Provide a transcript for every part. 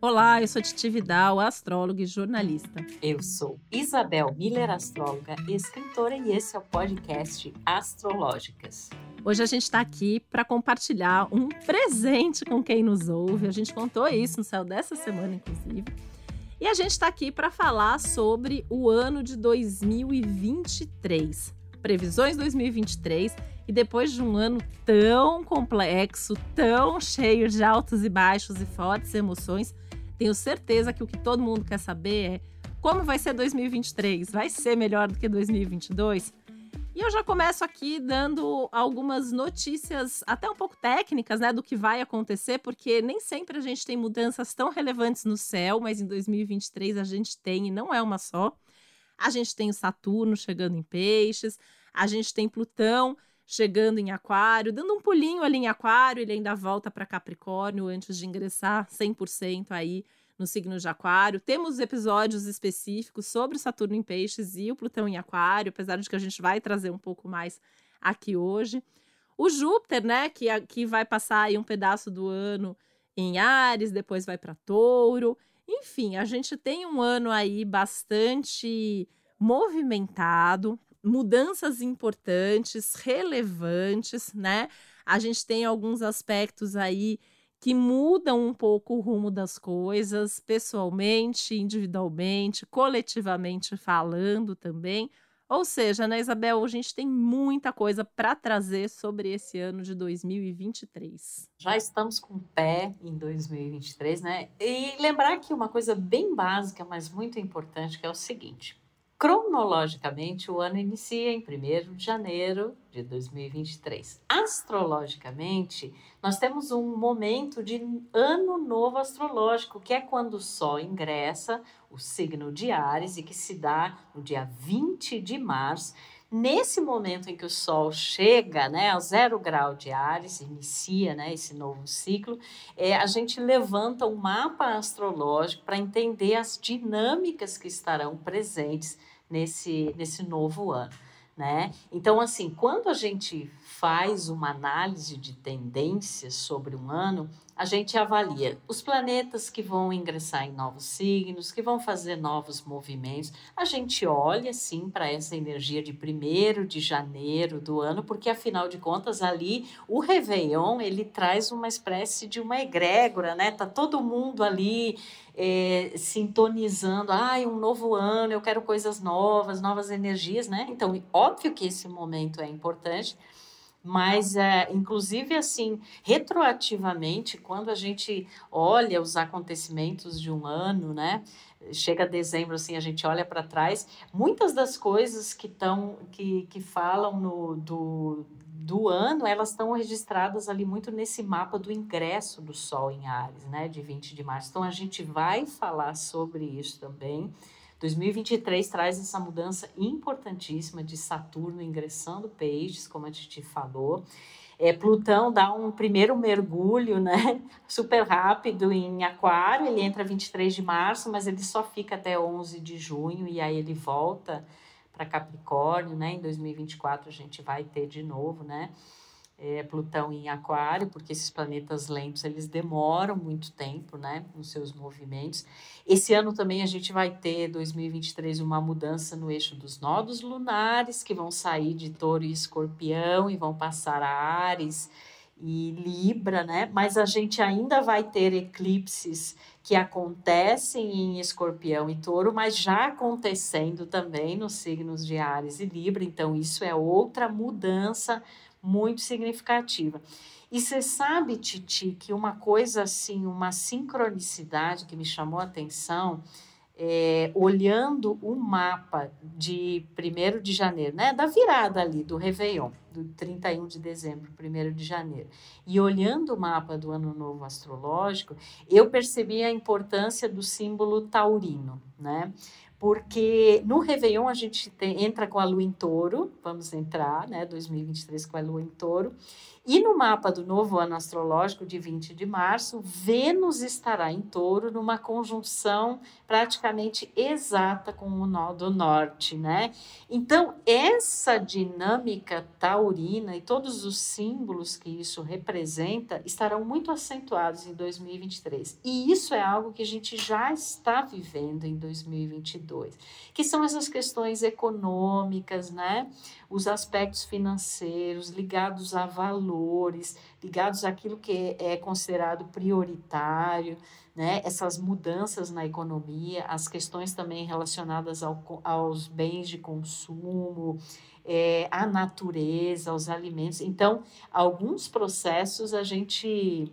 Olá, eu sou Titi Vidal, astróloga e jornalista. Eu sou Isabel Miller, astróloga, escritora, e esse é o podcast Astrológicas. Hoje a gente está aqui para compartilhar um presente com quem nos ouve. A gente contou isso no céu dessa semana, inclusive. E a gente está aqui para falar sobre o ano de 2023. Previsões 2023 e depois de um ano tão complexo, tão cheio de altos e baixos e fortes emoções, tenho certeza que o que todo mundo quer saber é como vai ser 2023? Vai ser melhor do que 2022? E eu já começo aqui dando algumas notícias, até um pouco técnicas, né, do que vai acontecer, porque nem sempre a gente tem mudanças tão relevantes no céu, mas em 2023 a gente tem, e não é uma só. A gente tem o Saturno chegando em Peixes, a gente tem Plutão chegando em Aquário, dando um pulinho ali em Aquário, ele ainda volta para Capricórnio antes de ingressar 100% aí no signo de Aquário. Temos episódios específicos sobre o Saturno em Peixes e o Plutão em Aquário, apesar de que a gente vai trazer um pouco mais aqui hoje. O Júpiter, né, que, que vai passar aí um pedaço do ano em Ares, depois vai para Touro. Enfim, a gente tem um ano aí bastante movimentado, mudanças importantes, relevantes, né? A gente tem alguns aspectos aí que mudam um pouco o rumo das coisas, pessoalmente, individualmente, coletivamente falando também. Ou seja, né, Isabel, a gente tem muita coisa para trazer sobre esse ano de 2023. Já estamos com o pé em 2023, né? E lembrar aqui uma coisa bem básica, mas muito importante, que é o seguinte: Cronologicamente, o ano inicia em 1 de janeiro de 2023. Astrologicamente, nós temos um momento de ano novo astrológico, que é quando o Sol ingressa o signo de Ares e que se dá no dia 20 de março. Nesse momento em que o Sol chega né, ao zero grau de Ares, inicia né, esse novo ciclo, é, a gente levanta um mapa astrológico para entender as dinâmicas que estarão presentes nesse, nesse novo ano. Né? Então, assim, quando a gente faz uma análise de tendências sobre um ano, a gente avalia os planetas que vão ingressar em novos signos, que vão fazer novos movimentos. A gente olha, sim, para essa energia de primeiro de janeiro do ano, porque, afinal de contas, ali o Réveillon, ele traz uma espécie de uma egrégora, né? Tá todo mundo ali é, sintonizando, ai, ah, um novo ano, eu quero coisas novas, novas energias, né? Então, óbvio que esse momento é importante, mas é, inclusive assim retroativamente quando a gente olha os acontecimentos de um ano né chega dezembro assim a gente olha para trás muitas das coisas que estão que, que falam no do, do ano, elas estão registradas ali muito nesse mapa do ingresso do Sol em Ares, né, de 20 de março. Então a gente vai falar sobre isso também. 2023 traz essa mudança importantíssima de Saturno ingressando peixes, como a gente falou. É, Plutão dá um primeiro mergulho, né, super rápido em Aquário, ele entra 23 de março, mas ele só fica até 11 de junho e aí ele volta para Capricórnio, né? Em 2024 a gente vai ter de novo, né? É, Plutão em Aquário, porque esses planetas lentos eles demoram muito tempo, né, nos seus movimentos. Esse ano também a gente vai ter 2023 uma mudança no eixo dos nodos lunares que vão sair de Touro e Escorpião e vão passar a Ares e Libra, né? Mas a gente ainda vai ter eclipses que acontecem em Escorpião e Touro, mas já acontecendo também nos signos de Ares e Libra. Então, isso é outra mudança muito significativa. E você sabe, Titi, que uma coisa assim, uma sincronicidade que me chamou a atenção é, olhando o mapa de 1 de janeiro, né, da virada ali do Réveillon, do 31 de dezembro, 1 de janeiro, e olhando o mapa do Ano Novo Astrológico, eu percebi a importância do símbolo taurino, né? Porque no Réveillon a gente tem, entra com a lua em touro, vamos entrar, né, 2023 com a lua em touro, E no mapa do novo ano astrológico de 20 de março, Vênus estará em touro numa conjunção praticamente exata com o nó do norte, né? Então, essa dinâmica taurina e todos os símbolos que isso representa estarão muito acentuados em 2023. E isso é algo que a gente já está vivendo em 2022, que são essas questões econômicas, né? Os aspectos financeiros ligados a valor valores, ligados àquilo que é considerado prioritário, né? essas mudanças na economia, as questões também relacionadas ao, aos bens de consumo, é, à natureza, aos alimentos. Então, alguns processos a gente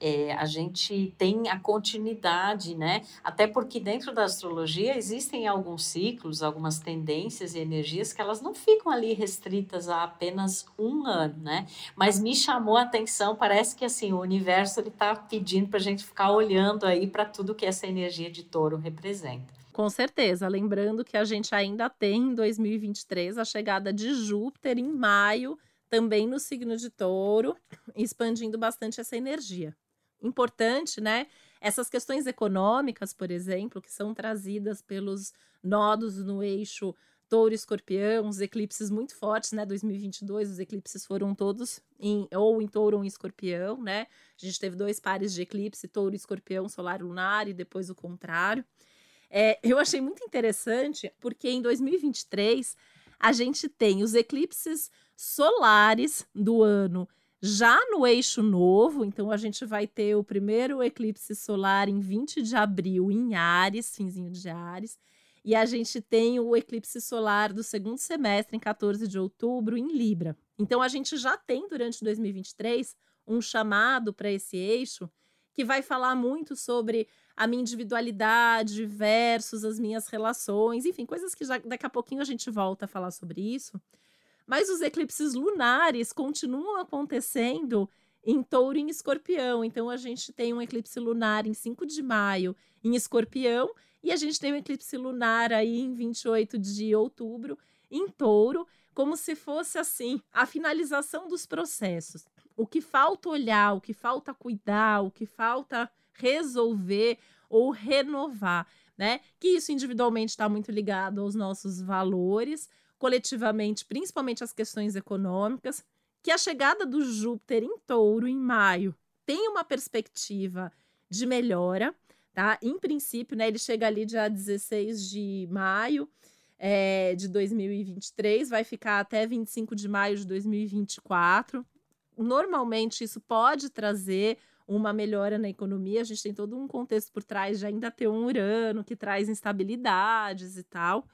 é, a gente tem a continuidade, né? Até porque dentro da astrologia existem alguns ciclos, algumas tendências e energias que elas não ficam ali restritas a apenas um ano, né? Mas me chamou a atenção, parece que assim o universo ele está pedindo para a gente ficar olhando aí para tudo que essa energia de touro representa. Com certeza, lembrando que a gente ainda tem em 2023 a chegada de Júpiter em maio, também no signo de Touro, expandindo bastante essa energia importante, né? Essas questões econômicas, por exemplo, que são trazidas pelos nodos no eixo Touro Escorpião, os eclipses muito fortes, né? 2022, os eclipses foram todos em ou em Touro ou em Escorpião, né? A gente teve dois pares de eclipse, Touro Escorpião, solar lunar, e depois o contrário. É, eu achei muito interessante porque em 2023 a gente tem os eclipses solares do ano já no eixo novo, então a gente vai ter o primeiro eclipse solar em 20 de abril em Ares, finzinho de Ares, e a gente tem o eclipse solar do segundo semestre em 14 de outubro em Libra. Então a gente já tem durante 2023 um chamado para esse eixo que vai falar muito sobre a minha individualidade versus as minhas relações, enfim, coisas que já daqui a pouquinho a gente volta a falar sobre isso. Mas os eclipses lunares continuam acontecendo em touro e em escorpião. Então, a gente tem um eclipse lunar em 5 de maio em escorpião e a gente tem um eclipse lunar aí em 28 de outubro em touro, como se fosse assim a finalização dos processos. O que falta olhar, o que falta cuidar, o que falta resolver ou renovar, né? Que isso individualmente está muito ligado aos nossos valores, coletivamente, principalmente as questões econômicas, que a chegada do Júpiter em touro em maio tem uma perspectiva de melhora, tá? Em princípio, né, ele chega ali dia 16 de maio é, de 2023, vai ficar até 25 de maio de 2024. Normalmente, isso pode trazer uma melhora na economia. A gente tem todo um contexto por trás de ainda ter um Urano que traz instabilidades e tal.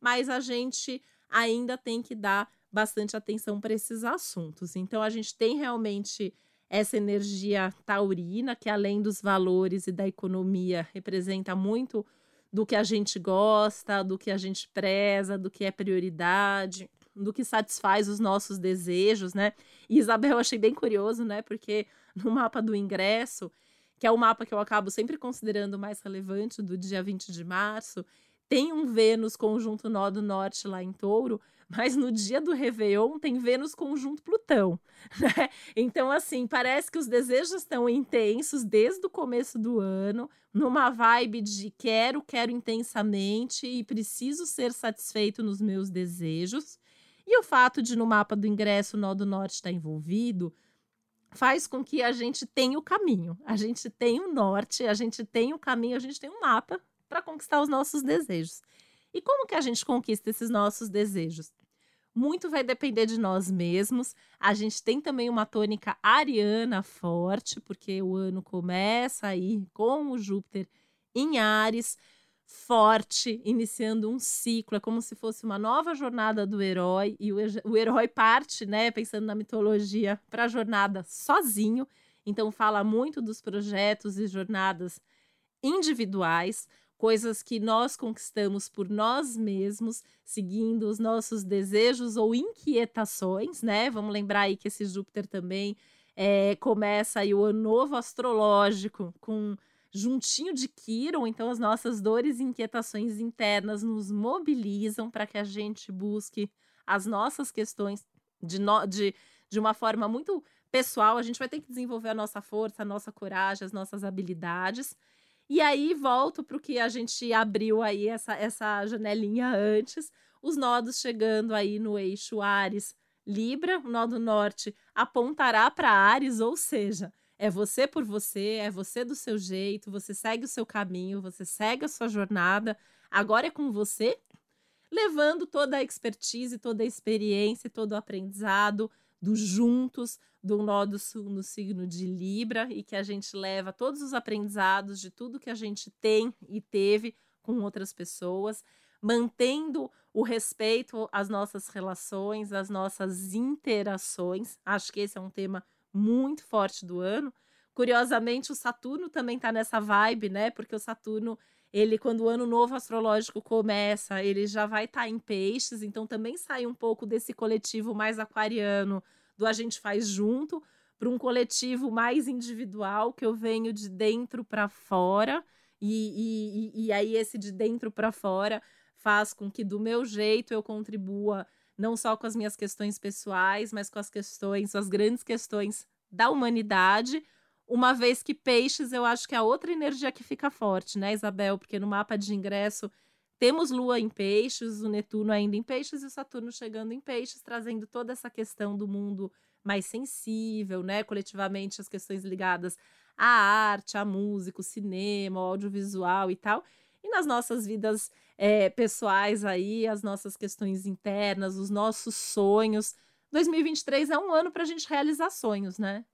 Mas a gente ainda tem que dar bastante atenção para esses assuntos. Então, a gente tem realmente essa energia taurina, que além dos valores e da economia, representa muito do que a gente gosta, do que a gente preza, do que é prioridade, do que satisfaz os nossos desejos, né? E Isabel, eu achei bem curioso, né? Porque no mapa do ingresso, que é o mapa que eu acabo sempre considerando mais relevante do dia 20 de março, tem um Vênus conjunto nó do norte lá em touro, mas no dia do Réveillon tem Vênus conjunto Plutão. Né? Então, assim, parece que os desejos estão intensos desde o começo do ano, numa vibe de quero, quero intensamente e preciso ser satisfeito nos meus desejos. E o fato de no mapa do ingresso o nó do norte estar tá envolvido faz com que a gente tenha o caminho, a gente tem o norte, a gente tem o caminho, a gente tem um mapa para conquistar os nossos desejos. E como que a gente conquista esses nossos desejos? Muito vai depender de nós mesmos. A gente tem também uma tônica ariana forte, porque o ano começa aí com o Júpiter em Ares, forte, iniciando um ciclo. É como se fosse uma nova jornada do herói. E o, herói parte, né, pensando na mitologia, para a jornada sozinho. Então, fala muito dos projetos e jornadas individuais coisas que nós conquistamos por nós mesmos, seguindo os nossos desejos ou inquietações, né? Vamos lembrar aí que esse Júpiter também é, começa aí o ano novo astrológico com juntinho de Quiron, então as nossas dores e inquietações internas nos mobilizam para que a gente busque as nossas questões de, no, de, de uma forma muito pessoal, a gente vai ter que desenvolver a nossa força, a nossa coragem, as nossas habilidades. E aí volto para o que a gente abriu aí essa, essa janelinha antes, os nodos chegando aí no eixo Ares Libra, o nó do norte apontará para Ares, ou seja, é você por você, é você do seu jeito, você segue o seu caminho, você segue a sua jornada. Agora é com você, levando toda a expertise, toda a experiência, todo o aprendizado do juntos, do nó do no signo de Libra e que a gente leva todos os aprendizados de tudo que a gente tem e teve com outras pessoas, mantendo o respeito às nossas relações, às nossas interações. Acho que esse é um tema muito forte do ano. Curiosamente, o Saturno também está nessa vibe, né? Porque o Saturno, ele, quando o ano novo astrológico começa, ele já vai estar tá em peixes, então também sai um pouco desse coletivo mais aquariano do a gente faz junto para um coletivo mais individual que eu venho de dentro para fora e, e, e aí esse de dentro para fora faz com que do meu jeito eu contribua não só com as minhas questões pessoais, mas com as questões, as grandes questões da humanidade. Uma vez que peixes, eu acho que é a outra energia que fica forte, né, Isabel? Porque no mapa de ingresso temos Lua em peixes, o Netuno ainda em peixes e o Saturno chegando em peixes, trazendo toda essa questão do mundo mais sensível, né? Coletivamente, as questões ligadas à arte, à música, o cinema, o audiovisual e tal. E nas nossas vidas é, pessoais aí, as nossas questões internas, os nossos sonhos. 2023 é um ano para a gente realizar sonhos, né?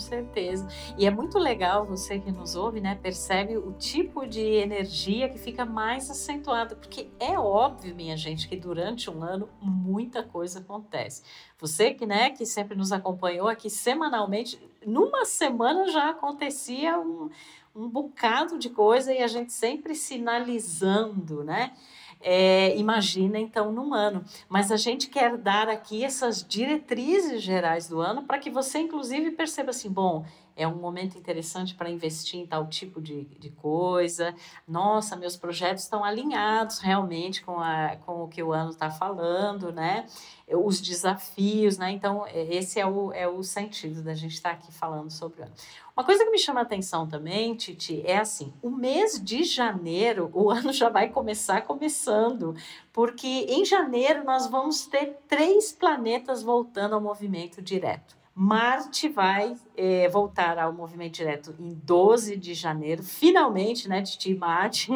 Certeza. E é muito legal você que nos ouve, né? Percebe o tipo de energia que fica mais acentuada, porque é óbvio, minha gente, que durante um ano muita coisa acontece. Você que, né, que sempre nos acompanhou aqui semanalmente, numa semana já acontecia um, um bocado de coisa e a gente sempre sinalizando, né? É, imagina então num ano. Mas a gente quer dar aqui essas diretrizes gerais do ano para que você, inclusive, perceba assim: bom, é um momento interessante para investir em tal tipo de, de coisa. Nossa, meus projetos estão alinhados realmente com, a, com o que o ano está falando, né? Os desafios, né? Então, é, esse é o, é o sentido da gente estar tá aqui falando sobre o ano. Uma coisa que me chama a atenção também, Titi, é assim: o mês de janeiro, o ano já vai começar começando, porque em janeiro nós vamos ter três planetas voltando ao movimento direto. Marte vai é, voltar ao movimento direto em 12 de janeiro, finalmente, né, Titi Marte,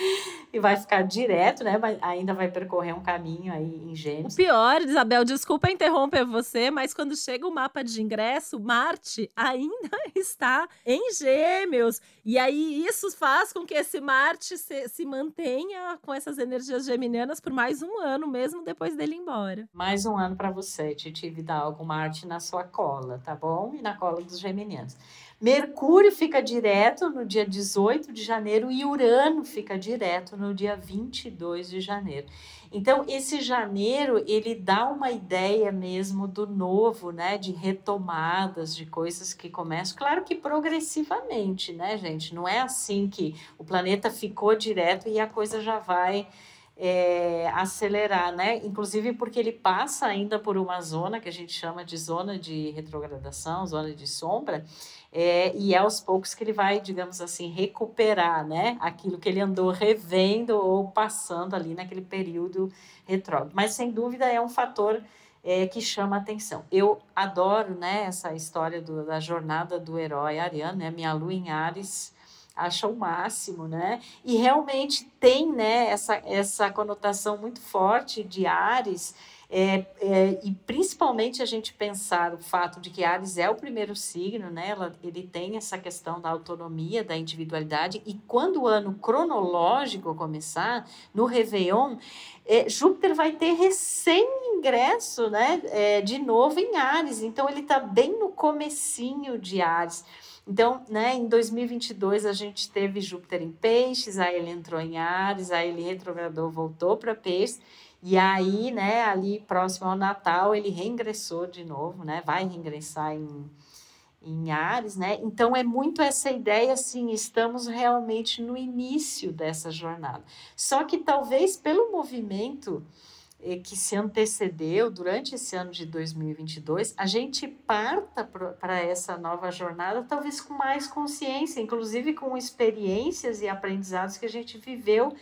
e vai ficar direto, né, mas ainda vai percorrer um caminho aí em Gêmeos. O pior, Isabel, desculpa interromper você, mas quando chega o mapa de ingresso, Marte ainda está em Gêmeos, e aí isso faz com que esse Marte se, se mantenha com essas energias geminianas por mais um ano, mesmo depois dele ir embora. Mais um ano para você, Titi Vidal, com Marte na sua cola, tá bom? E na cola dos geminianos. Mercúrio fica direto no dia 18 de janeiro e Urano fica direto no dia 22 de janeiro. Então, esse janeiro, ele dá uma ideia mesmo do novo, né? De retomadas, de coisas que começam. Claro que progressivamente, né, gente? Não é assim que o planeta ficou direto e a coisa já vai é, acelerar, né? Inclusive porque ele passa ainda por uma zona que a gente chama de zona de retrogradação, zona de sombra, é, e é aos poucos que ele vai, digamos assim, recuperar, né? Aquilo que ele andou revendo ou passando ali naquele período retrógrado. Mas sem dúvida é um fator é, que chama atenção. Eu adoro, né? Essa história do, da jornada do herói Ariano, né? Minha lua em Ares acha o máximo, né? E realmente tem, né, essa, essa conotação muito forte de Ares, é, é, e principalmente a gente pensar o fato de que Ares é o primeiro signo, né? Ela, ele tem essa questão da autonomia, da individualidade, e quando o ano cronológico começar, no Réveillon, é, Júpiter vai ter recém-ingresso, né? É, de novo em Ares, então ele está bem no comecinho de Ares. Então, né, em 2022 a gente teve Júpiter em Peixes, aí ele entrou em Ares, aí ele retrogradou, voltou para Peixes, e aí, né, ali próximo ao Natal, ele reingressou de novo, né, vai reingressar em, em Ares, né? Então é muito essa ideia assim, estamos realmente no início dessa jornada. Só que talvez pelo movimento que se antecedeu durante esse ano de 2022, a gente parta para essa nova jornada talvez com mais consciência, inclusive com experiências e aprendizados que a gente viveu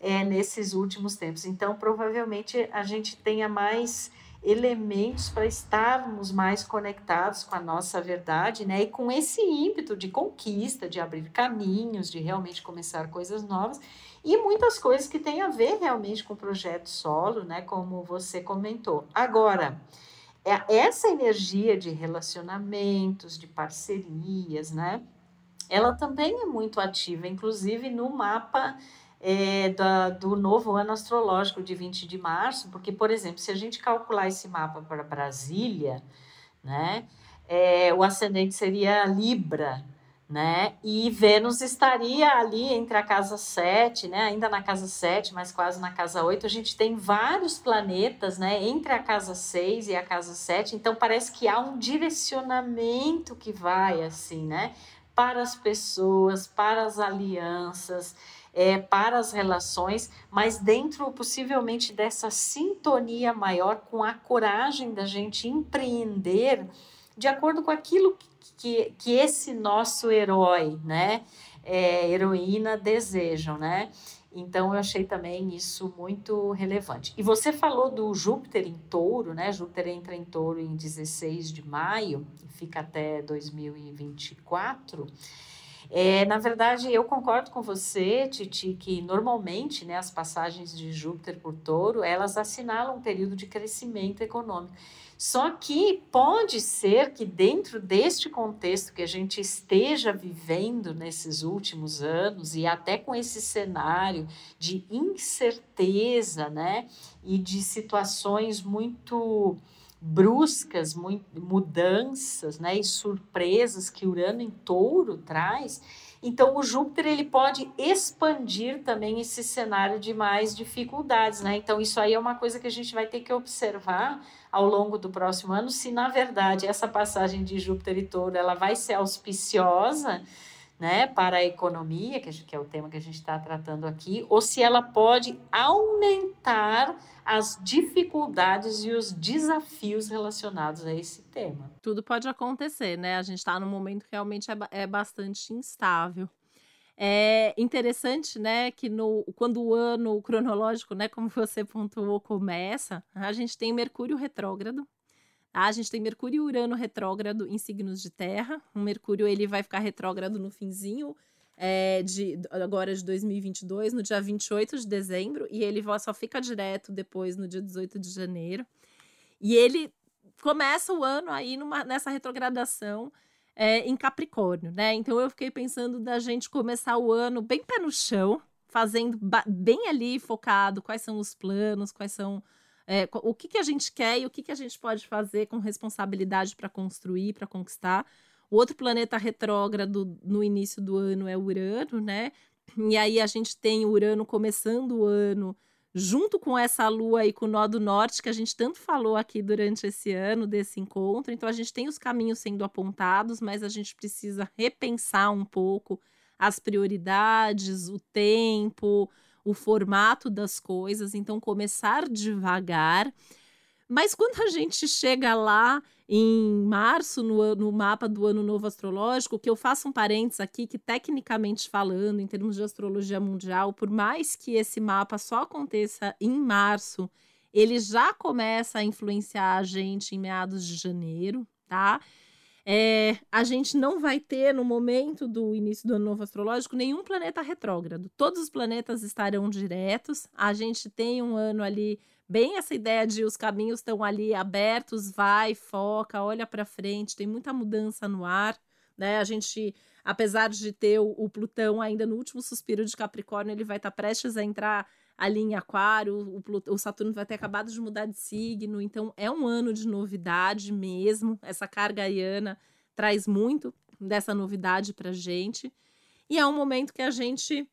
é, nesses últimos tempos. Então, provavelmente a gente tenha mais elementos para estarmos mais conectados com a nossa verdade, né? E com esse ímpeto de conquista, de abrir caminhos, de realmente começar coisas novas e muitas coisas que têm a ver realmente com o projeto solo, né? Como você comentou. Agora, é, essa energia de relacionamentos, de parcerias, né? Ela também é muito ativa, inclusive no mapa é, da, do novo ano astrológico de 20 de março, porque, por exemplo, se a gente calcular esse mapa para Brasília, né, é, o ascendente seria Libra, né? E Vênus estaria ali entre a casa 7, né? Ainda na casa 7, mas quase na casa 8. A gente tem vários planetas, né? Entre a casa 6 e a casa 7. Então parece que há um direcionamento que vai assim, né? Para as pessoas, para as alianças é, para as relações, mas dentro possivelmente dessa sintonia maior com a coragem da gente empreender de acordo com aquilo que esse nosso herói, né, é, heroína desejam, né? Então eu achei também isso muito relevante. E você falou do Júpiter em Touro, né? Júpiter entra em Touro em 16 de maio fica até 2024. É, na verdade, eu concordo com você, Titi, que normalmente né, as passagens de Júpiter por touro, elas assinalam um período de crescimento econômico. Só que pode ser que dentro deste contexto que a gente esteja vivendo nesses últimos anos e até com esse cenário de incerteza, né, e de situações muito bruscas, mudanças, né, e surpresas que Urano em Touro traz, então o Júpiter ele pode expandir também esse cenário de mais dificuldades, né? Então isso aí é uma coisa que a gente vai ter que observar ao longo do próximo ano, se na verdade essa passagem de Júpiter e Touro ela vai ser auspiciosa, né, para a economia, que é o tema que a gente está tratando aqui, ou se ela pode aumentar as dificuldades e os desafios relacionados a esse tema. Tudo pode acontecer, né? A gente está num momento que realmente é, é bastante instável. É interessante, né, que no, quando o ano cronológico, né, como você pontuou, começa, a gente tem Mercúrio retrógrado, a gente tem Mercúrio e Urano retrógrado em signos de terra. O Mercúrio ele vai ficar retrógrado no finzinho é, de agora de 2022, no dia 28 de dezembro, e ele só fica direto depois no dia 18 de janeiro. E ele começa o ano aí numa, nessa retrogradação é, em Capricórnio, né? Então eu fiquei pensando da gente começar o ano bem pé no chão, fazendo bem ali focado quais são os planos, quais são é, o que, que a gente quer e o que, que a gente pode fazer com responsabilidade para construir, para conquistar. O outro planeta retrógrado no início do ano é Urano, né? E aí a gente tem Urano começando o ano junto com essa lua aí com o nó do norte que a gente tanto falou aqui durante esse ano desse encontro. Então a gente tem os caminhos sendo apontados, mas a gente precisa repensar um pouco as prioridades, o tempo, o formato das coisas, então começar devagar. Mas quando a gente chega lá em março, no, no mapa do Ano Novo Astrológico, que eu faço um parênteses aqui, que tecnicamente falando, em termos de astrologia mundial, por mais que esse mapa só aconteça em março, ele já começa a influenciar a gente em meados de janeiro, tá? É, a gente não vai ter, no momento do início do ano novo astrológico, nenhum planeta retrógrado. Todos os planetas estarão diretos. A gente tem um ano ali, bem essa ideia de os caminhos estão ali abertos, vai, foca, olha para frente, tem muita mudança no ar. Né? A gente, apesar de ter o, o Plutão ainda no último suspiro de Capricórnio, ele vai estar tá prestes a entrar ali em Aquário, o, o, Saturno vai ter acabado de mudar de signo, então é um ano de novidade mesmo. Essa carga aiana traz muito dessa novidade para gente. E é um momento que a gente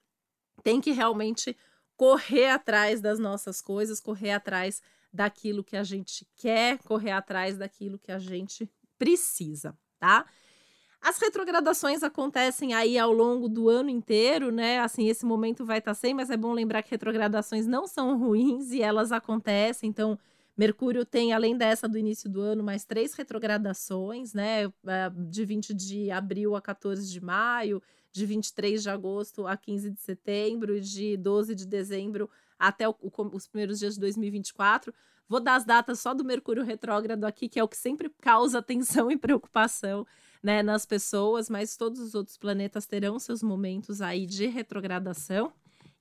tem que realmente correr atrás das nossas coisas, correr atrás daquilo que a gente quer, correr atrás daquilo que a gente precisa, tá? As retrogradações acontecem aí ao longo do ano inteiro, né? Assim, esse momento vai estar tá sem, mas é bom lembrar que retrogradações não são ruins e elas acontecem. Então, Mercúrio tem, além dessa do início do ano, mais três retrogradações, né? É, de 20 de abril a 14 de maio, de 23 de agosto a 15 de setembro e de 12 de dezembro até o, os primeiros dias de 2024. Vou dar as datas só do Mercúrio retrógrado aqui, que é o que sempre causa tensão e preocupação né, nas pessoas, mas todos os outros planetas terão seus momentos aí de retrogradação.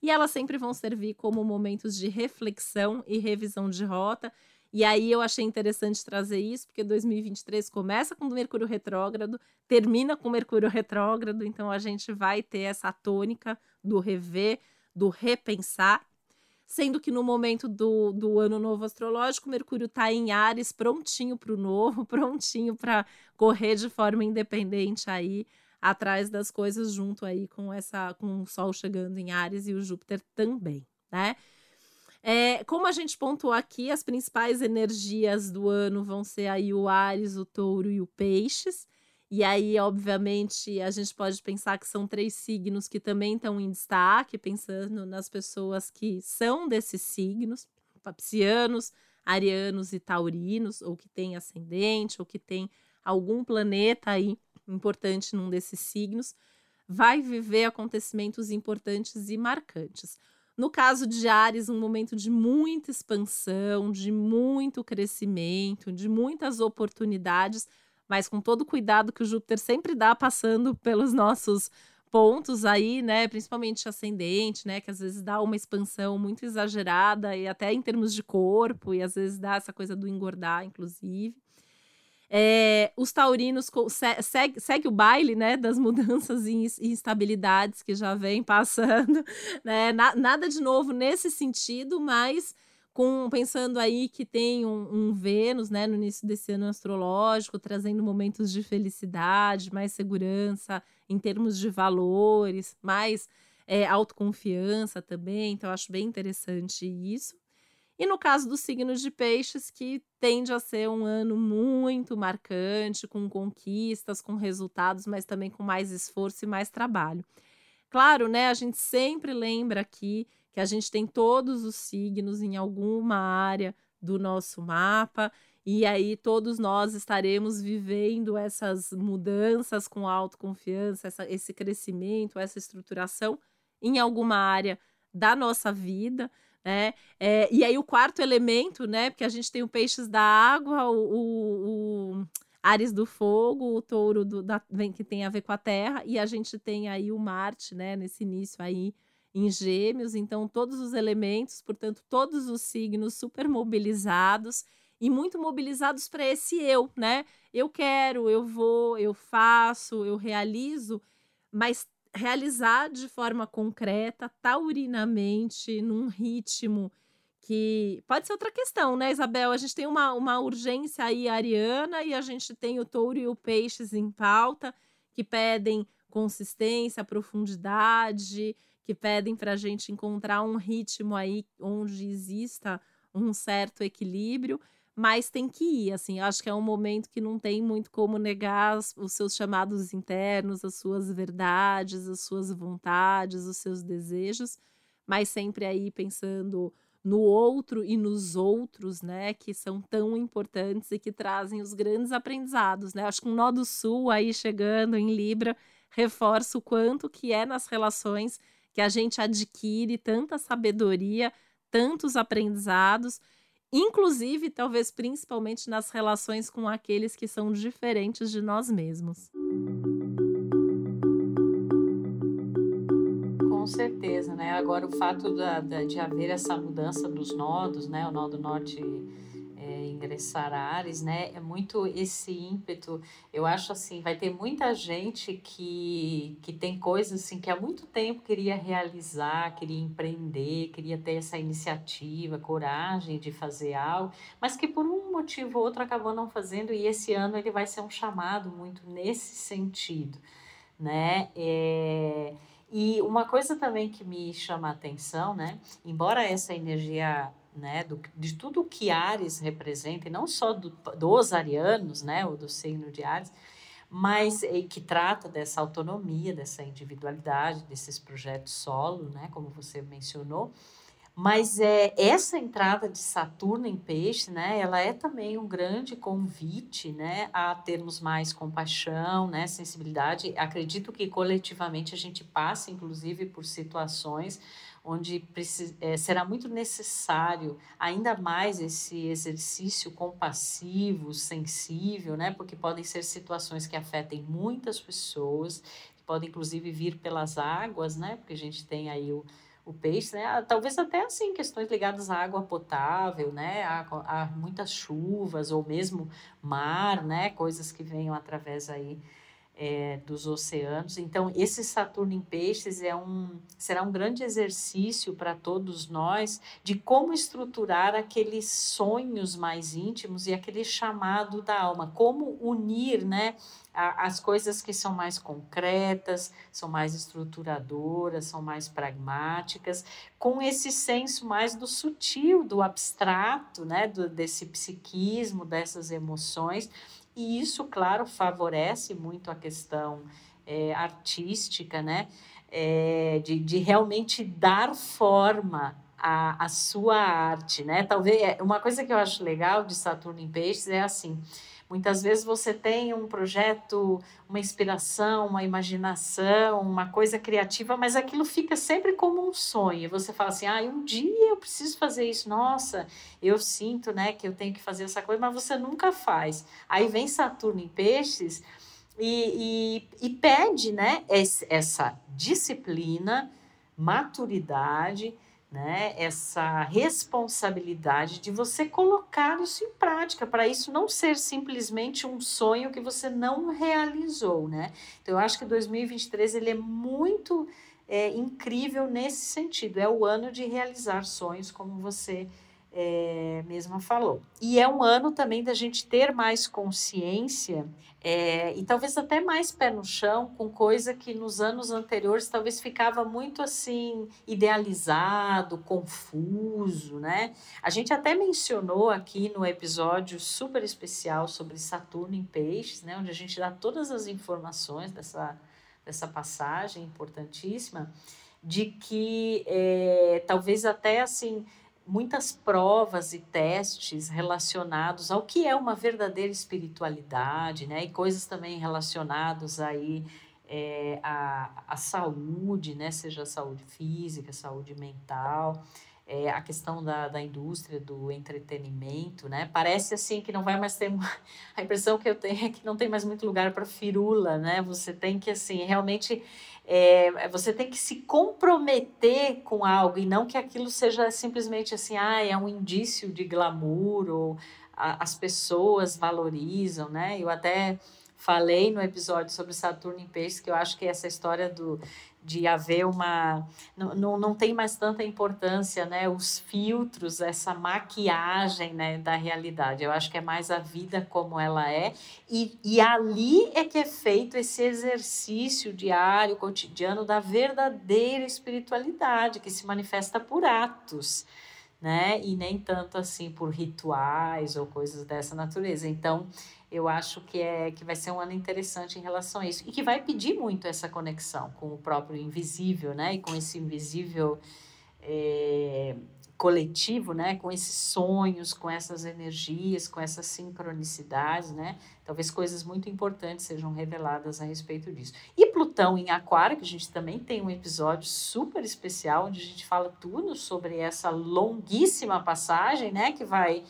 E elas sempre vão servir como momentos de reflexão e revisão de rota. E aí eu achei interessante trazer isso, porque 2023 começa com o Mercúrio retrógrado, termina com o Mercúrio retrógrado, então a gente vai ter essa tônica do rever, do repensar sendo que no momento do, do ano novo astrológico, Mercúrio está em Ares, prontinho para o novo, prontinho para correr de forma independente aí atrás das coisas junto aí com essa com o Sol chegando em Ares e o Júpiter também, né? É, como a gente pontuou aqui, as principais energias do ano vão ser aí o Ares, o Touro e o Peixes. E aí, obviamente, a gente pode pensar que são três signos que também estão em destaque, pensando nas pessoas que são desses signos, papsianos, arianos e taurinos, ou que têm ascendente, ou que tem algum planeta aí importante num desses signos, vai viver acontecimentos importantes e marcantes. No caso de Ares, um momento de muita expansão, de muito crescimento, de muitas oportunidades mas com todo o cuidado que o Júpiter sempre dá passando pelos nossos pontos aí, né, principalmente ascendente, né, que às vezes dá uma expansão muito exagerada e até em termos de corpo e às vezes dá essa coisa do engordar, inclusive. É, os taurinos segue, segue, o baile né, das mudanças e instabilidades que já vem passando. Né? Na, nada de novo nesse sentido, mas com pensando aí que tem um, um, Vênus, né, no início desse ano astrológico, trazendo momentos de felicidade, mais segurança em termos de valores, mais é, autoconfiança também. Então, acho bem interessante isso. E no caso do signo de Peixes, que tende a ser um ano muito marcante, com conquistas, com resultados, mas também com mais esforço e mais trabalho. Claro, né? A gente sempre lembra aqui que a gente tem todos os signos em alguma área do nosso mapa e aí todos nós estaremos vivendo essas mudanças com autoconfiança, essa, esse crescimento, essa estruturação em alguma área da nossa vida, né? É, e aí o quarto elemento, né? Porque a gente tem o peixes da água, o, o, o Ares do fogo, o touro do, da, que tem a ver com a terra, e a gente tem aí o Marte, né? Nesse início aí em Gêmeos, então todos os elementos, portanto, todos os signos super mobilizados e muito mobilizados para esse eu, né? Eu quero, eu vou, eu faço, eu realizo, mas realizar de forma concreta, taurinamente, num ritmo que pode ser outra questão, né, Isabel? A gente tem uma, uma urgência aí ariana e a gente tem o touro e o peixes em pauta que pedem consistência, profundidade, que pedem para a gente encontrar um ritmo aí onde exista um certo equilíbrio, mas tem que ir, assim, acho que é um momento que não tem muito como negar os seus chamados internos, as suas verdades, as suas vontades, os seus desejos, mas sempre aí pensando no outro e nos outros, né, que são tão importantes e que trazem os grandes aprendizados, né? Acho que um nó do sul aí chegando em Libra reforça o quanto que é nas relações que a gente adquire tanta sabedoria, tantos aprendizados, inclusive, talvez principalmente nas relações com aqueles que são diferentes de nós mesmos. Com certeza, né? Agora, o fato da, da, de haver essa mudança dos nodos, né? O nó do norte ingressar Ares, né? É muito esse ímpeto. Eu acho assim, vai ter muita gente que, que tem coisas assim que há muito tempo queria realizar, queria empreender, queria ter essa iniciativa, coragem de fazer algo, mas que por um motivo ou outro acabou não fazendo e esse ano ele vai ser um chamado muito nesse sentido, né? É... E uma coisa também que me chama a atenção, né? Embora essa energia né, do, de tudo que Ares representa, e não só do, dos arianos, né, ou do signo de Ares, mas que trata dessa autonomia, dessa individualidade, desses projetos solo, né, como você mencionou. Mas é essa entrada de Saturno em Peixe, né, ela é também um grande convite, né, a termos mais compaixão, né, sensibilidade. Acredito que coletivamente a gente passa, inclusive, por situações onde é, será muito necessário ainda mais esse exercício compassivo, sensível, né? Porque podem ser situações que afetem muitas pessoas, que podem inclusive vir pelas águas, né? Porque a gente tem aí o, o peixe, né? Ah, talvez até assim questões ligadas à água potável, né? A, muitas chuvas ou mesmo mar, né? Coisas que venham através aí é, dos oceanos. Então, esse Saturno em Peixes é um, será um grande exercício para todos nós de como estruturar aqueles sonhos mais íntimos e aquele chamado da alma, como unir, né? as coisas que são mais concretas, são mais estruturadoras, são mais pragmáticas, com esse senso mais do sutil, do abstrato, né, do, desse psiquismo, dessas emoções, e isso, claro, favorece muito a questão é, artística, né? É, de, de realmente dar forma à, à sua arte, né? Talvez é, uma coisa que eu acho legal de Saturno em Peixes é assim: Muitas vezes você tem um projeto, uma inspiração, uma imaginação, uma coisa criativa, mas aquilo fica sempre como um sonho. Você fala assim: ah, um dia eu preciso fazer isso. Nossa, eu sinto né, que eu tenho que fazer essa coisa, mas você nunca faz. Aí vem Saturno em Peixes e, e, e pede né, essa disciplina, maturidade né, essa responsabilidade de você colocar isso em prática, para isso não ser simplesmente um sonho que você não realizou, né? Então, eu acho que 2023 ele é muito é, incrível nesse sentido, é o ano de realizar sonhos, como você é, mesma falou. E é um ano também da gente ter mais consciência é, e talvez até mais pé no chão com coisa que nos anos anteriores talvez ficava muito assim idealizado, confuso, né? A gente até mencionou aqui no episódio super especial sobre Saturno em Peixes, né? Onde a gente dá todas as informações dessa, dessa passagem importantíssima de que é, talvez até assim muitas provas e testes relacionados ao que é uma verdadeira espiritualidade, né? E coisas também relacionadas aí é, à, à saúde, né? Seja saúde física, saúde mental, é, a questão da, da indústria do entretenimento, né? Parece assim que não vai mais ter a impressão que eu tenho é que não tem mais muito lugar para firula, né? Você tem que assim realmente é, você tem que se comprometer com algo e não que aquilo seja simplesmente assim, ah, é um indício de glamour ou a, as pessoas valorizam, né? Eu até falei no episódio sobre Saturno em Peixes que eu acho que essa história do de haver uma. Não, não, não tem mais tanta importância, né? Os filtros, essa maquiagem né, da realidade. Eu acho que é mais a vida como ela é. E, e ali é que é feito esse exercício diário, cotidiano, da verdadeira espiritualidade, que se manifesta por atos. Né? E nem tanto assim por rituais ou coisas dessa natureza. Então, eu acho que é que vai ser um ano interessante em relação a isso e que vai pedir muito essa conexão com o próprio invisível, né? E com esse invisível é, coletivo, né? Com esses sonhos, com essas energias, com essas sincronicidades, né? Talvez coisas muito importantes sejam reveladas a respeito disso. E Plutão em Aquário, que a gente também tem um episódio super especial onde a gente fala tudo sobre essa longuíssima passagem, né? Que vai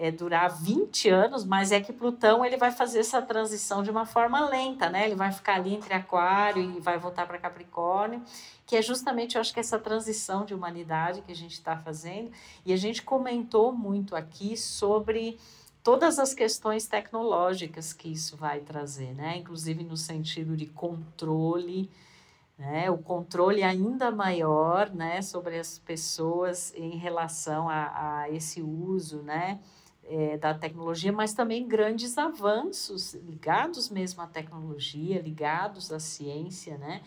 é, durar 20 anos, mas é que Plutão ele vai fazer essa transição de uma forma lenta, né? Ele vai ficar ali entre Aquário e vai voltar para Capricórnio, que é justamente, eu acho que essa transição de humanidade que a gente está fazendo. E a gente comentou muito aqui sobre todas as questões tecnológicas que isso vai trazer, né? Inclusive no sentido de controle, né? O controle ainda maior, né? Sobre as pessoas em relação a, a esse uso, né? É, da tecnologia, mas também grandes avanços ligados mesmo à tecnologia, ligados à ciência, né?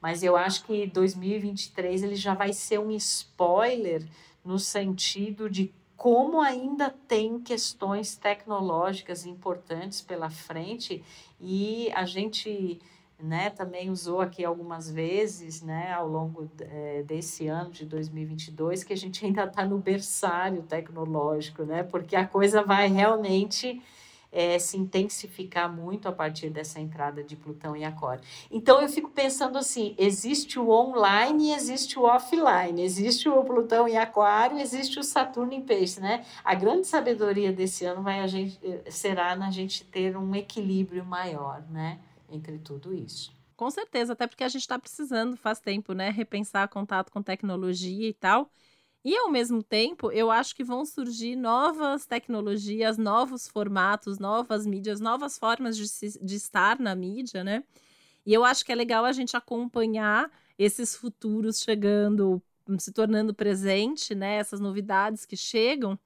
Mas eu acho que 2023 ele já vai ser um spoiler no sentido de como ainda tem questões tecnológicas importantes pela frente e a gente né, também usou aqui algumas vezes, né, ao longo é, desse ano de 2022, que a gente ainda está no berçário tecnológico, né, porque a coisa vai realmente é, se intensificar muito a partir dessa entrada de Plutão em Aquário. Então eu fico pensando assim: existe o online e existe o offline, existe o Plutão em Aquário, existe o Saturno em Peixe, né? A grande sabedoria desse ano vai a gente, eh, será na gente ter um equilíbrio maior, né, entre tudo isso. Com certeza, até porque a gente está precisando faz tempo, né, repensar contato com tecnologia e tal. E ao mesmo tempo, eu acho que vão surgir novas tecnologias, novos formatos, novas mídias, novas formas de, se, de estar na mídia, né? E eu acho que é legal a gente acompanhar esses futuros chegando, se tornando presente, né? Essas novidades que chegam.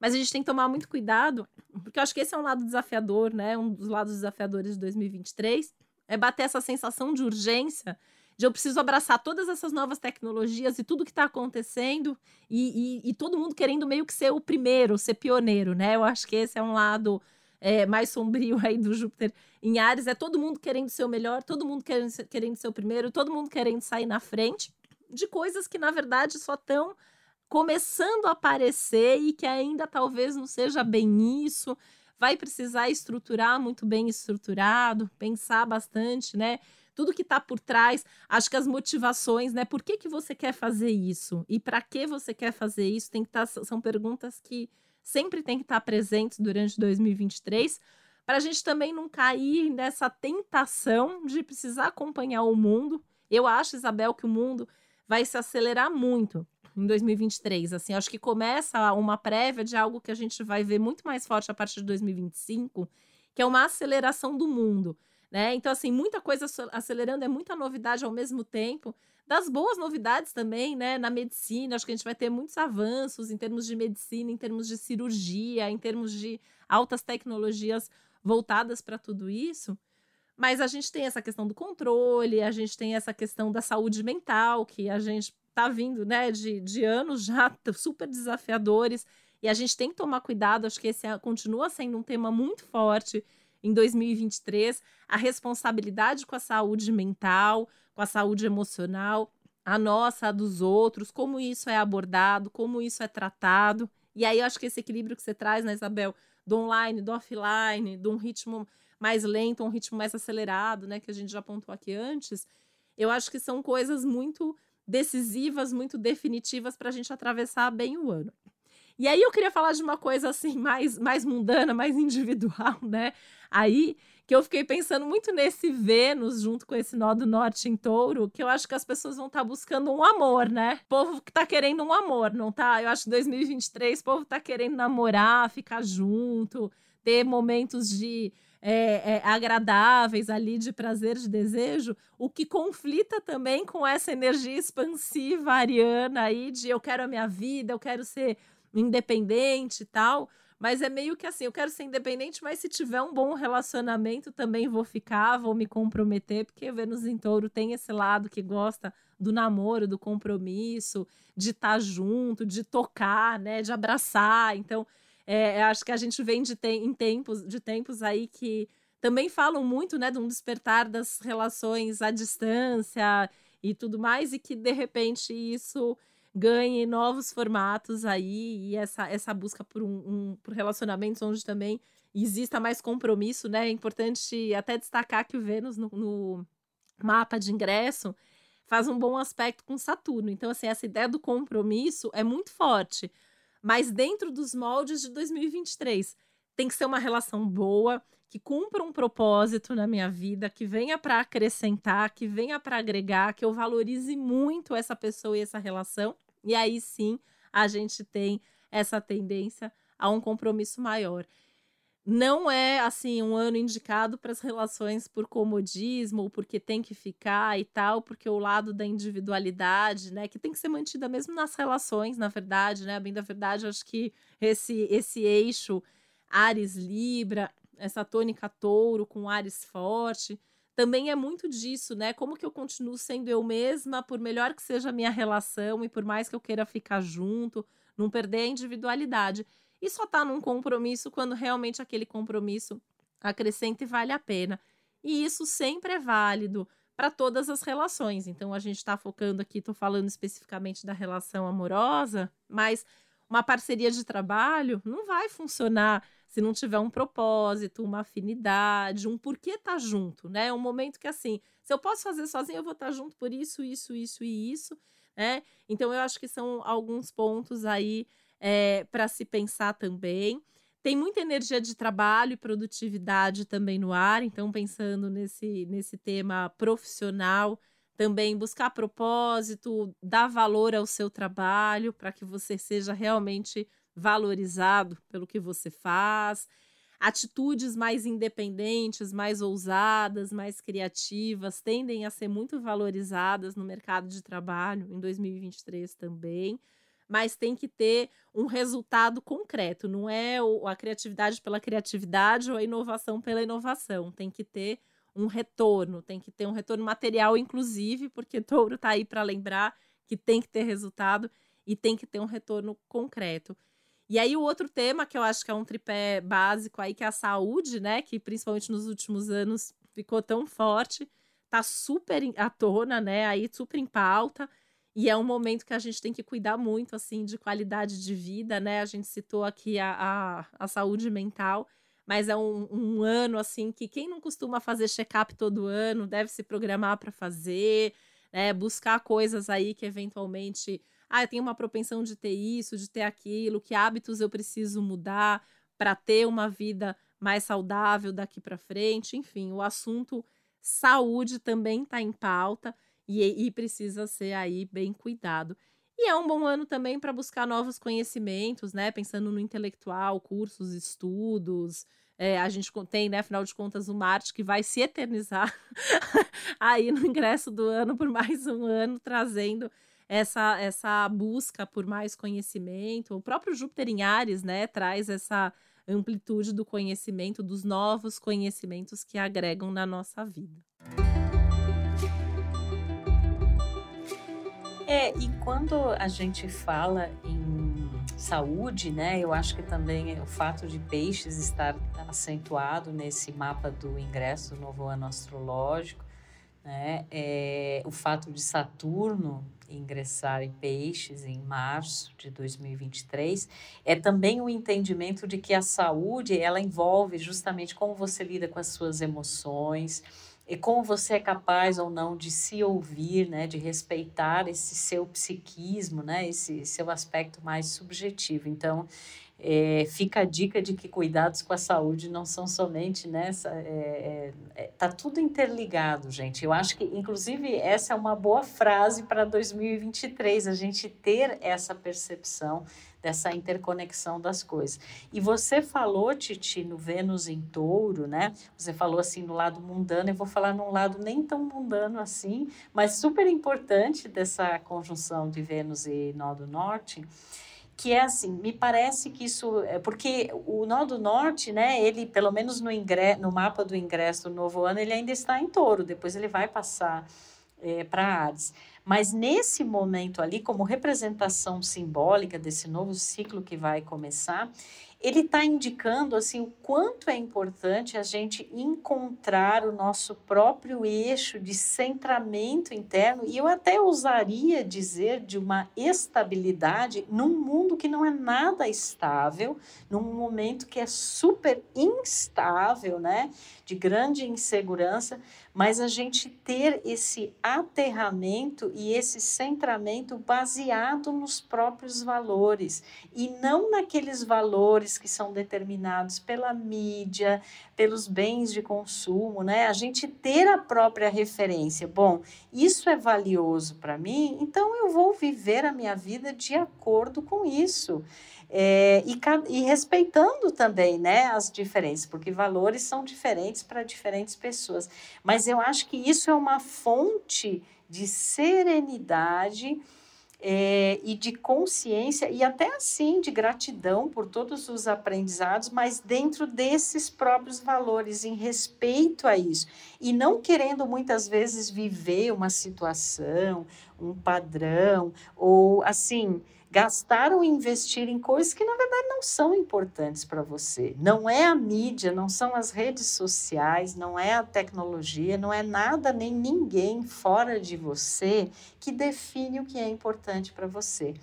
Mas a gente tem que tomar muito cuidado, porque eu acho que esse é um lado desafiador, né? Um dos lados desafiadores de 2023 é bater essa sensação de urgência de eu preciso abraçar todas essas novas tecnologias e tudo que está acontecendo e, e, e, todo mundo querendo meio que ser o primeiro, ser pioneiro, né? Eu acho que esse é um lado é, mais sombrio aí do Júpiter em Ares, é todo mundo querendo ser o melhor, todo mundo querendo ser, querendo ser o primeiro, todo mundo querendo sair na frente de coisas que na verdade só estão começando a aparecer e que ainda talvez não seja bem isso. Vai precisar estruturar muito bem estruturado, pensar bastante, né? tudo que está por trás, acho que as motivações, né? Por que, que você quer fazer isso? E para que você quer fazer isso? Tem que tá, são perguntas que sempre tem que estar tá presentes durante 2023, para a gente também não cair nessa tentação de precisar acompanhar o mundo. Eu acho, Isabel, que o mundo vai se acelerar muito em 2023. Assim, acho que começa uma prévia de algo que a gente vai ver muito mais forte a partir de 2025, que é uma aceleração do mundo. Né? Então, assim, muita coisa acelerando, é muita novidade ao mesmo tempo. Das boas novidades também, né? Na medicina, acho que a gente vai ter muitos avanços em termos de medicina, em termos de cirurgia, em termos de altas tecnologias voltadas para tudo isso. Mas a gente tem essa questão do controle, a gente tem essa questão da saúde mental, que a gente está vindo né, de, de anos já super desafiadores, e a gente tem que tomar cuidado, acho que esse é, continua sendo um tema muito forte em 2023, a responsabilidade com a saúde mental, com a saúde emocional, a nossa, a dos outros, como isso é abordado, como isso é tratado. E aí eu acho que esse equilíbrio que você traz, né, Isabel, do online, do offline, de um ritmo mais lento, um ritmo mais acelerado, né, que a gente já apontou aqui antes, eu acho que são coisas muito decisivas, muito definitivas para a gente atravessar bem o ano. E aí eu queria falar de uma coisa assim mais mais mundana, mais individual, né? Aí que eu fiquei pensando muito nesse Vênus junto com esse nó do norte em touro, que eu acho que as pessoas vão estar tá buscando um amor, né? O povo que tá querendo um amor, não tá? Eu acho que 2023 o povo tá querendo namorar, ficar junto, ter momentos de é, é, agradáveis ali de prazer, de desejo, o que conflita também com essa energia expansiva ariana aí de eu quero a minha vida, eu quero ser independente e tal. Mas é meio que assim, eu quero ser independente, mas se tiver um bom relacionamento, também vou ficar, vou me comprometer, porque Vênus em Touro tem esse lado que gosta do namoro, do compromisso, de estar tá junto, de tocar, né, de abraçar. Então, é, acho que a gente vem de, te em tempos, de tempos aí que também falam muito, né, de um despertar das relações à distância e tudo mais, e que de repente isso ganhe novos formatos aí e essa, essa busca por, um, um, por relacionamentos onde também exista mais compromisso, né? É importante até destacar que o Vênus no, no mapa de ingresso faz um bom aspecto com Saturno. Então, assim, essa ideia do compromisso é muito forte, mas dentro dos moldes de 2023 tem que ser uma relação boa, que cumpra um propósito na minha vida, que venha para acrescentar, que venha para agregar, que eu valorize muito essa pessoa e essa relação e aí sim a gente tem essa tendência a um compromisso maior. Não é assim um ano indicado para as relações por comodismo ou porque tem que ficar e tal, porque o lado da individualidade, né, que tem que ser mantida mesmo nas relações, na verdade, né? Bem da verdade, acho que esse esse eixo Ares Libra, essa tônica Touro com Ares forte, também é muito disso, né? Como que eu continuo sendo eu mesma, por melhor que seja a minha relação e por mais que eu queira ficar junto, não perder a individualidade. E só tá num compromisso quando realmente aquele compromisso acrescenta e vale a pena. E isso sempre é válido para todas as relações. Então a gente está focando aqui, estou falando especificamente da relação amorosa, mas uma parceria de trabalho não vai funcionar se não tiver um propósito, uma afinidade, um porquê estar tá junto, né? Um momento que assim, se eu posso fazer sozinho, eu vou estar tá junto por isso, isso, isso e isso, né? Então eu acho que são alguns pontos aí é, para se pensar também. Tem muita energia de trabalho e produtividade também no ar, então pensando nesse, nesse tema profissional, também buscar propósito, dar valor ao seu trabalho para que você seja realmente valorizado pelo que você faz. Atitudes mais independentes, mais ousadas, mais criativas tendem a ser muito valorizadas no mercado de trabalho em 2023 também mas tem que ter um resultado concreto, não é a criatividade pela criatividade ou a inovação pela inovação. Tem que ter um retorno, tem que ter um retorno material, inclusive, porque Touro está aí para lembrar que tem que ter resultado e tem que ter um retorno concreto. E aí o outro tema que eu acho que é um tripé básico aí que é a saúde, né, que principalmente nos últimos anos ficou tão forte, tá super à tona, né, aí super em pauta. E é um momento que a gente tem que cuidar muito, assim, de qualidade de vida, né? A gente citou aqui a, a, a saúde mental, mas é um, um, ano, assim, que quem não costuma fazer check-up todo ano deve se programar para fazer, né? Buscar coisas aí que eventualmente. Ah, eu tenho uma propensão de ter isso, de ter aquilo, que hábitos eu preciso mudar para ter uma vida mais saudável daqui para frente. Enfim, o assunto saúde também está em pauta e, e precisa ser aí bem cuidado. E é um bom ano também para buscar novos conhecimentos, né? Pensando no intelectual, cursos, estudos. É, a gente tem, né, afinal de contas, uma arte que vai se eternizar aí no ingresso do ano por mais um ano, trazendo essa, essa busca por mais conhecimento. O próprio Júpiter em Ares, né, traz essa amplitude do conhecimento, dos novos conhecimentos que agregam na nossa vida. É, e quando a gente fala em saúde, né, eu acho que também o fato de peixes estar acentuado nesse mapa do ingresso do novo ano astrológico, né, é, o fato de Saturno ingressar em peixes em março de 2023 é também o entendimento de que a saúde ela envolve justamente como você lida com as suas emoções, e como você é capaz ou não de se ouvir, né, de respeitar esse seu psiquismo, né, esse seu aspecto mais subjetivo. Então, é, fica a dica de que cuidados com a saúde não são somente nessa. É, é, é tá tudo interligado, gente. Eu acho que, inclusive, essa é uma boa frase para 2023, a gente ter essa percepção dessa interconexão das coisas. E você falou, Titi, no Vênus em Touro, né? Você falou assim no lado mundano, eu vou falar num lado nem tão mundano assim, mas super importante dessa conjunção de Vênus e Nó do Norte que é assim, me parece que isso é porque o nó do norte, né, ele pelo menos no ingresso, no mapa do ingresso do novo ano, ele ainda está em touro, depois ele vai passar é, para Ares. Mas nesse momento ali, como representação simbólica desse novo ciclo que vai começar, ele está indicando assim o quanto é importante a gente encontrar o nosso próprio eixo de centramento interno e eu até ousaria dizer de uma estabilidade num mundo que não é nada estável, num momento que é super instável, né, de grande insegurança, mas a gente ter esse aterramento e esse centramento baseado nos próprios valores e não naqueles valores que são determinados pela mídia, pelos bens de consumo, né? A gente ter a própria referência. Bom, isso é valioso para mim, então eu vou viver a minha vida de acordo com isso. É, e, e, respeitando também né, as diferenças, porque valores são diferentes para diferentes pessoas. Mas eu acho que isso é uma fonte de serenidade é, e de consciência e até assim de gratidão por todos os aprendizados, mas dentro desses próprios valores, em respeito a isso. E não querendo muitas vezes viver uma situação, um padrão, ou assim, gastar ou investir em coisas que na verdade não são importantes para você. Não é a mídia, não são as redes sociais, não é a tecnologia, não é nada nem ninguém fora de você que define o que é importante para você.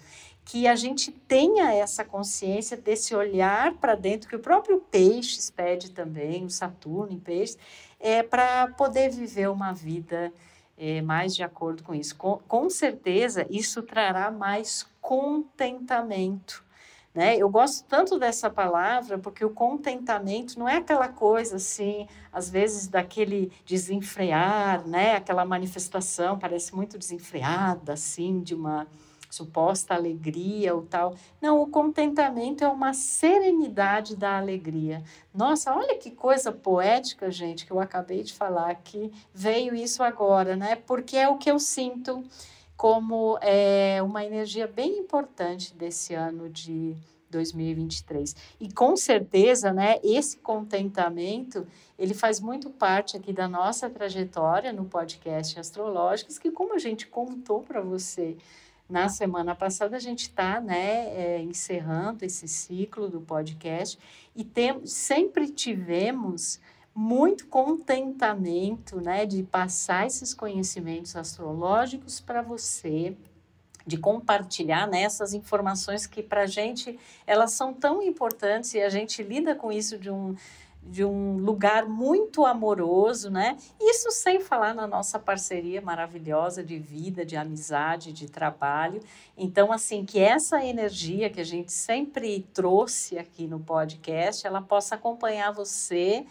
Que a gente tenha essa consciência desse olhar para dentro, que o próprio Peixes pede também, o Saturno em Peixes, é para poder viver uma vida é, mais de acordo com isso. Com, com certeza, isso trará mais contentamento. Né? Eu gosto tanto dessa palavra porque o contentamento não é aquela coisa assim, às vezes daquele desenfrear, né? Aquela manifestação parece muito desenfreada, assim, de uma suposta alegria ou tal. Não, o contentamento é uma serenidade da alegria. Nossa, olha que coisa poética, gente, que eu acabei de falar que veio isso agora, né? Porque é o que eu sinto como é, uma energia bem importante desse ano de 2023. E com certeza, né, esse contentamento, ele faz muito parte aqui da nossa trajetória no podcast Astrológicos, que como a gente contou para você na semana passada, a gente está né, é, encerrando esse ciclo do podcast e tem, sempre tivemos muito contentamento né, de passar esses conhecimentos astrológicos para você, de compartilhar né, essas informações que para a gente elas são tão importantes e a gente lida com isso de um de um lugar muito amoroso, né? Isso sem falar na nossa parceria maravilhosa de vida, de amizade, de trabalho. Então, assim, que essa energia que a gente sempre trouxe aqui no podcast, ela possa acompanhar você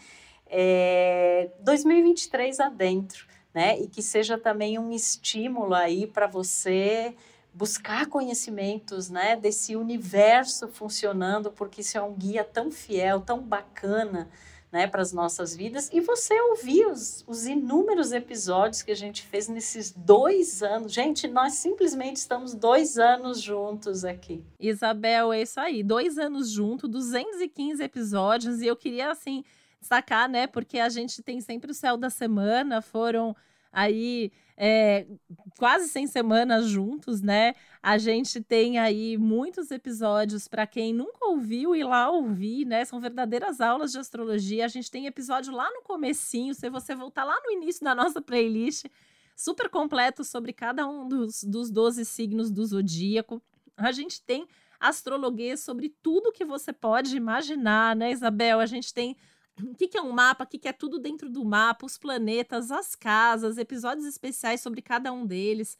é, 2023 adentro, né? E que seja também um estímulo aí para você buscar conhecimentos, né, desse universo funcionando, porque isso é um guia tão fiel, tão bacana, né, para as nossas vidas. E você ouvir os, os inúmeros episódios que a gente fez nesses dois anos. Gente, nós simplesmente estamos dois anos juntos aqui. Isabel, é isso aí. Dois anos juntos, 215 episódios. E eu queria, assim, destacar, né, porque a gente tem sempre o céu da semana, foram aí é, quase 100 semanas juntos, né? A gente tem aí muitos episódios para quem nunca ouviu ir lá ouvir, né? São verdadeiras aulas de astrologia. A gente tem episódio lá no comecinho, se você voltar lá no início da nossa playlist, super completo sobre cada um dos, dos 12 signos do zodíaco. A gente tem astrologia sobre tudo que você pode imaginar, né, Isabel? A gente tem o que, que é um mapa, o que, que é tudo dentro do mapa, os planetas, as casas, episódios especiais sobre cada um deles,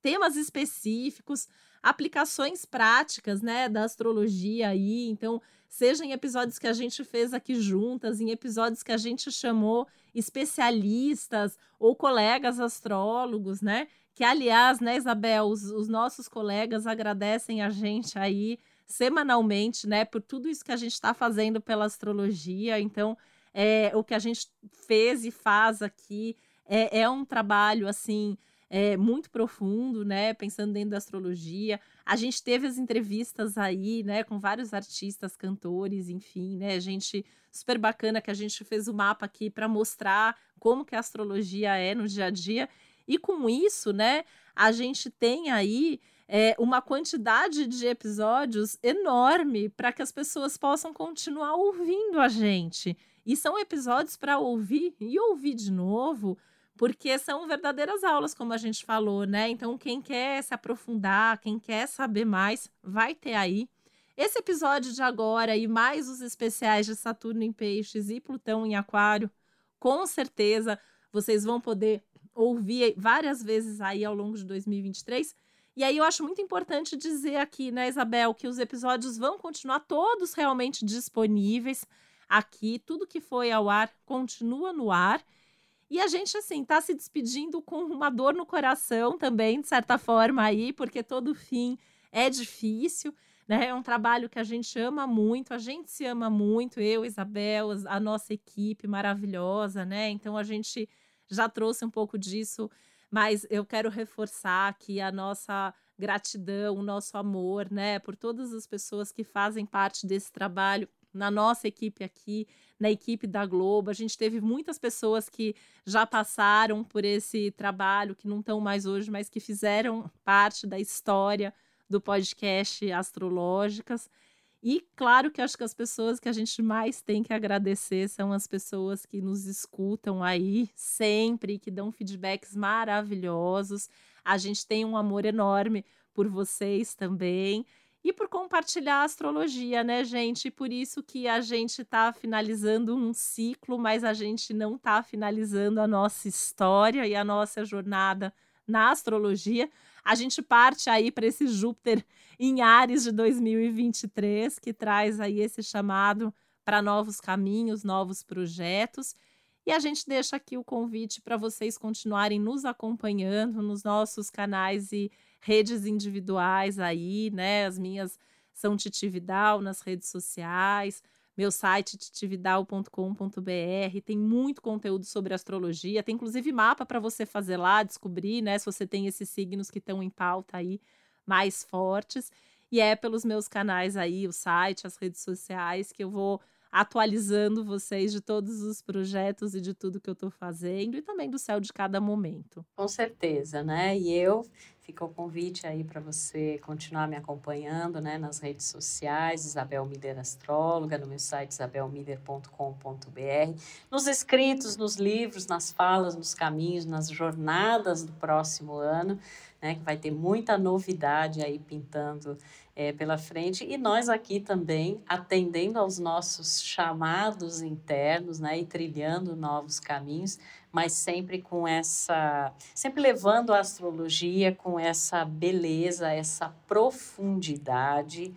temas específicos, aplicações práticas, né, da astrologia aí. Então, seja em episódios que a gente fez aqui juntas, em episódios que a gente chamou especialistas ou colegas astrólogos, né? Que, aliás, né, Isabel, os, os nossos colegas agradecem a gente aí semanalmente, né, por tudo isso que a gente está fazendo pela astrologia. Então, é, o que a gente fez e faz aqui é, é um trabalho assim. É, muito profundo, né? Pensando dentro da astrologia. A gente teve as entrevistas aí, né? Com vários artistas, cantores, enfim, né? Gente super bacana que a gente fez o mapa aqui para mostrar como que a astrologia é no dia a dia. E com isso, né? A gente tem aí é, uma quantidade de episódios enorme para que as pessoas possam continuar ouvindo a gente. E são episódios para ouvir e ouvir de novo, porque são verdadeiras aulas, como a gente falou, né? Então, quem quer se aprofundar, quem quer saber mais, vai ter aí. Esse episódio de agora e mais os especiais de Saturno em Peixes e Plutão em Aquário, com certeza vocês vão poder ouvir várias vezes aí ao longo de 2023 e aí eu acho muito importante dizer aqui, né, Isabel, que os episódios vão continuar todos realmente disponíveis aqui. Tudo que foi ao ar continua no ar. E a gente, assim, tá se despedindo com uma dor no coração também, de certa forma, aí, porque todo fim é difícil, né? É um trabalho que a gente ama muito, a gente se ama muito, eu, Isabel, a nossa equipe maravilhosa, né? Então a gente já trouxe um pouco disso mas eu quero reforçar aqui a nossa gratidão, o nosso amor, né, por todas as pessoas que fazem parte desse trabalho na nossa equipe aqui, na equipe da Globo. A gente teve muitas pessoas que já passaram por esse trabalho, que não estão mais hoje, mas que fizeram parte da história do podcast Astrológicas. E claro que acho que as pessoas que a gente mais tem que agradecer são as pessoas que nos escutam aí sempre, que dão feedbacks maravilhosos. A gente tem um amor enorme por vocês também e por compartilhar a astrologia, né, gente? Por isso que a gente está finalizando um ciclo, mas a gente não está finalizando a nossa história e a nossa jornada na astrologia. A gente parte aí para esse Júpiter em Ares de 2023, que traz aí esse chamado para novos caminhos, novos projetos. E a gente deixa aqui o convite para vocês continuarem nos acompanhando nos nossos canais e redes individuais aí, né? As minhas são Titividal nas redes sociais. Meu site titividal.com.br tem muito conteúdo sobre astrologia, tem inclusive mapa para você fazer lá, descobrir, né, se você tem esses signos que estão em pauta aí mais fortes. E é pelos meus canais aí, o site, as redes sociais, que eu vou atualizando vocês de todos os projetos e de tudo que eu estou fazendo e também do céu de cada momento. Com certeza, né? E eu Fica o convite aí para você continuar me acompanhando né, nas redes sociais, Isabel Miller Astróloga, no meu site isabelmiller.com.br, nos escritos, nos livros, nas falas, nos caminhos, nas jornadas do próximo ano, né, que vai ter muita novidade aí pintando é, pela frente. E nós aqui também atendendo aos nossos chamados internos né, e trilhando novos caminhos mas sempre com essa, sempre levando a astrologia com essa beleza, essa profundidade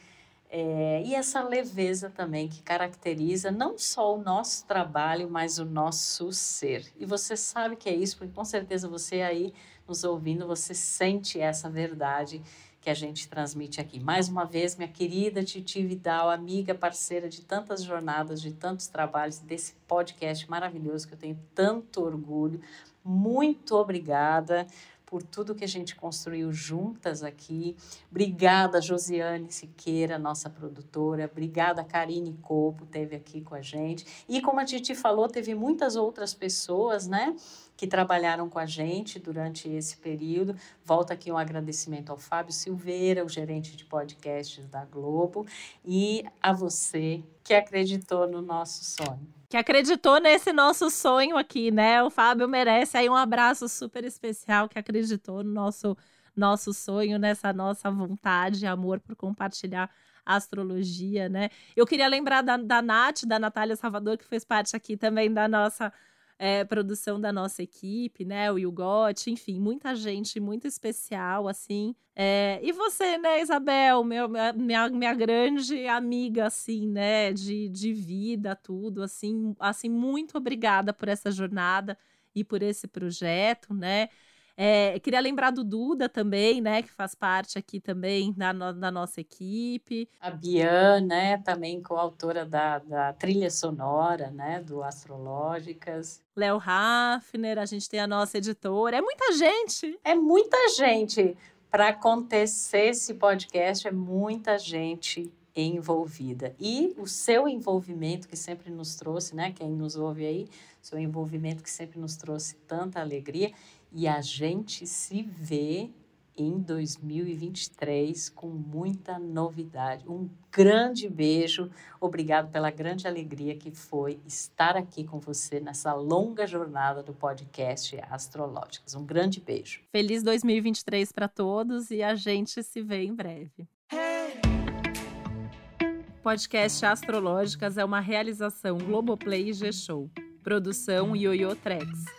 é, e essa leveza também que caracteriza não só o nosso trabalho, mas o nosso ser. E você sabe que é isso, porque com certeza você aí nos ouvindo, você sente essa verdade que a gente transmite aqui. Mais uma vez, minha querida Titi Vidal, amiga, parceira de tantas jornadas, de tantos trabalhos, desse podcast maravilhoso que eu tenho tanto orgulho. Muito obrigada por tudo que a gente construiu juntas aqui. Obrigada, Josiane Siqueira, nossa produtora. Obrigada, Karine Copo, teve aqui com a gente. E como a Titi falou, teve muitas outras pessoas, né? Que trabalharam com a gente durante esse período. Volta aqui um agradecimento ao Fábio Silveira, o gerente de podcasts da Globo, e a você que acreditou no nosso sonho. Que acreditou nesse nosso sonho aqui, né? O Fábio merece aí um abraço super especial que acreditou no nosso nosso sonho, nessa nossa vontade, amor por compartilhar astrologia, né? Eu queria lembrar da, da Nath, da Natália Salvador, que fez parte aqui também da nossa é, produção da nossa equipe, né? O Yugot, enfim, muita gente muito especial, assim. É, e você, né, Isabel, meu, minha, minha grande amiga, assim, né, de, de vida, tudo, assim, assim, muito obrigada por essa jornada e por esse projeto, né? É, queria lembrar do Duda também, né, que faz parte aqui também da, no, da nossa equipe. A Bian, né, também coautora da, da trilha sonora, né, do Astrológicas. Léo Hafner, a gente tem a nossa editora. É muita gente! É muita gente! Para acontecer esse podcast, é muita gente envolvida. E o seu envolvimento que sempre nos trouxe, né? Quem nos ouve aí, seu envolvimento que sempre nos trouxe tanta alegria e a gente se vê em 2023 com muita novidade. Um grande beijo, obrigado pela grande alegria que foi estar aqui com você nessa longa jornada do podcast Astrológicas. Um grande beijo. Feliz 2023 para todos e a gente se vê em breve. Podcast Astrológicas é uma realização Globoplay e G-Show. Produção Yoyo Trex.